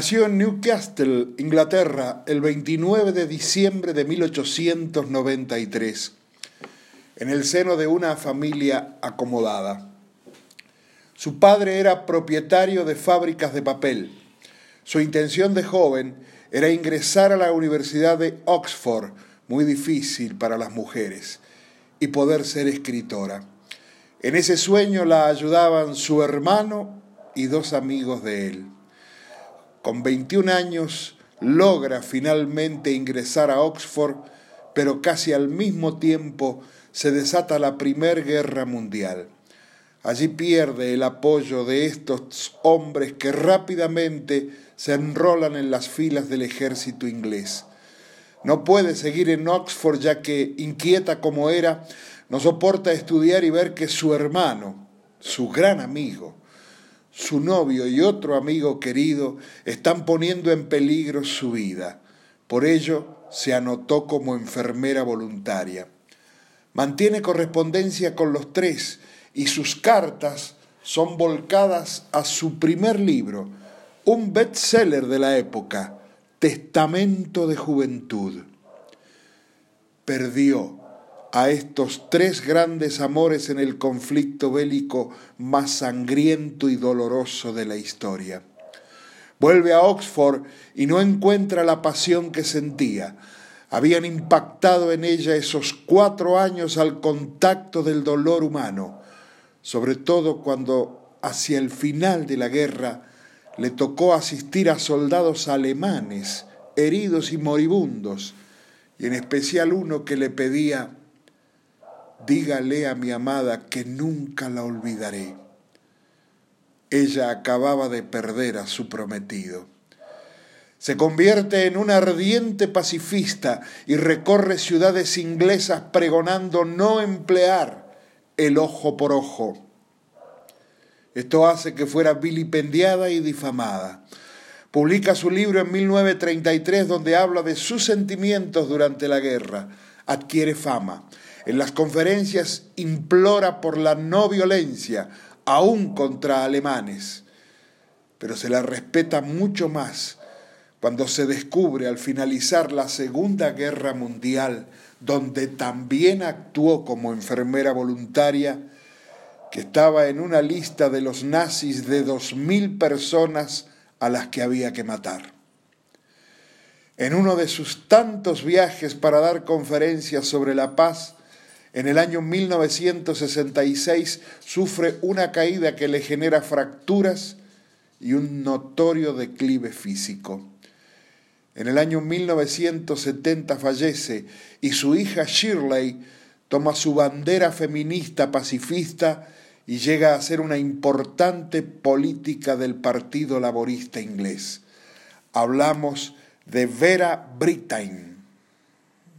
Nació en Newcastle, Inglaterra, el 29 de diciembre de 1893, en el seno de una familia acomodada. Su padre era propietario de fábricas de papel. Su intención de joven era ingresar a la Universidad de Oxford, muy difícil para las mujeres, y poder ser escritora. En ese sueño la ayudaban su hermano y dos amigos de él. Con 21 años logra finalmente ingresar a Oxford, pero casi al mismo tiempo se desata la Primera Guerra Mundial. Allí pierde el apoyo de estos hombres que rápidamente se enrolan en las filas del ejército inglés. No puede seguir en Oxford ya que, inquieta como era, no soporta estudiar y ver que su hermano, su gran amigo, su novio y otro amigo querido están poniendo en peligro su vida. Por ello se anotó como enfermera voluntaria. Mantiene correspondencia con los tres y sus cartas son volcadas a su primer libro, un bestseller de la época, Testamento de Juventud. Perdió a estos tres grandes amores en el conflicto bélico más sangriento y doloroso de la historia. Vuelve a Oxford y no encuentra la pasión que sentía. Habían impactado en ella esos cuatro años al contacto del dolor humano, sobre todo cuando hacia el final de la guerra le tocó asistir a soldados alemanes heridos y moribundos, y en especial uno que le pedía dígale a mi amada que nunca la olvidaré. Ella acababa de perder a su prometido. Se convierte en una ardiente pacifista y recorre ciudades inglesas pregonando no emplear el ojo por ojo. Esto hace que fuera vilipendiada y difamada. Publica su libro en 1933 donde habla de sus sentimientos durante la guerra. Adquiere fama en las conferencias implora por la no violencia, aún contra alemanes, pero se la respeta mucho más cuando se descubre al finalizar la Segunda Guerra Mundial, donde también actuó como enfermera voluntaria, que estaba en una lista de los nazis de dos mil personas a las que había que matar. En uno de sus tantos viajes para dar conferencias sobre la paz, en el año 1966 sufre una caída que le genera fracturas y un notorio declive físico. En el año 1970 fallece y su hija Shirley toma su bandera feminista pacifista y llega a ser una importante política del Partido Laborista inglés. Hablamos de Vera Brittain.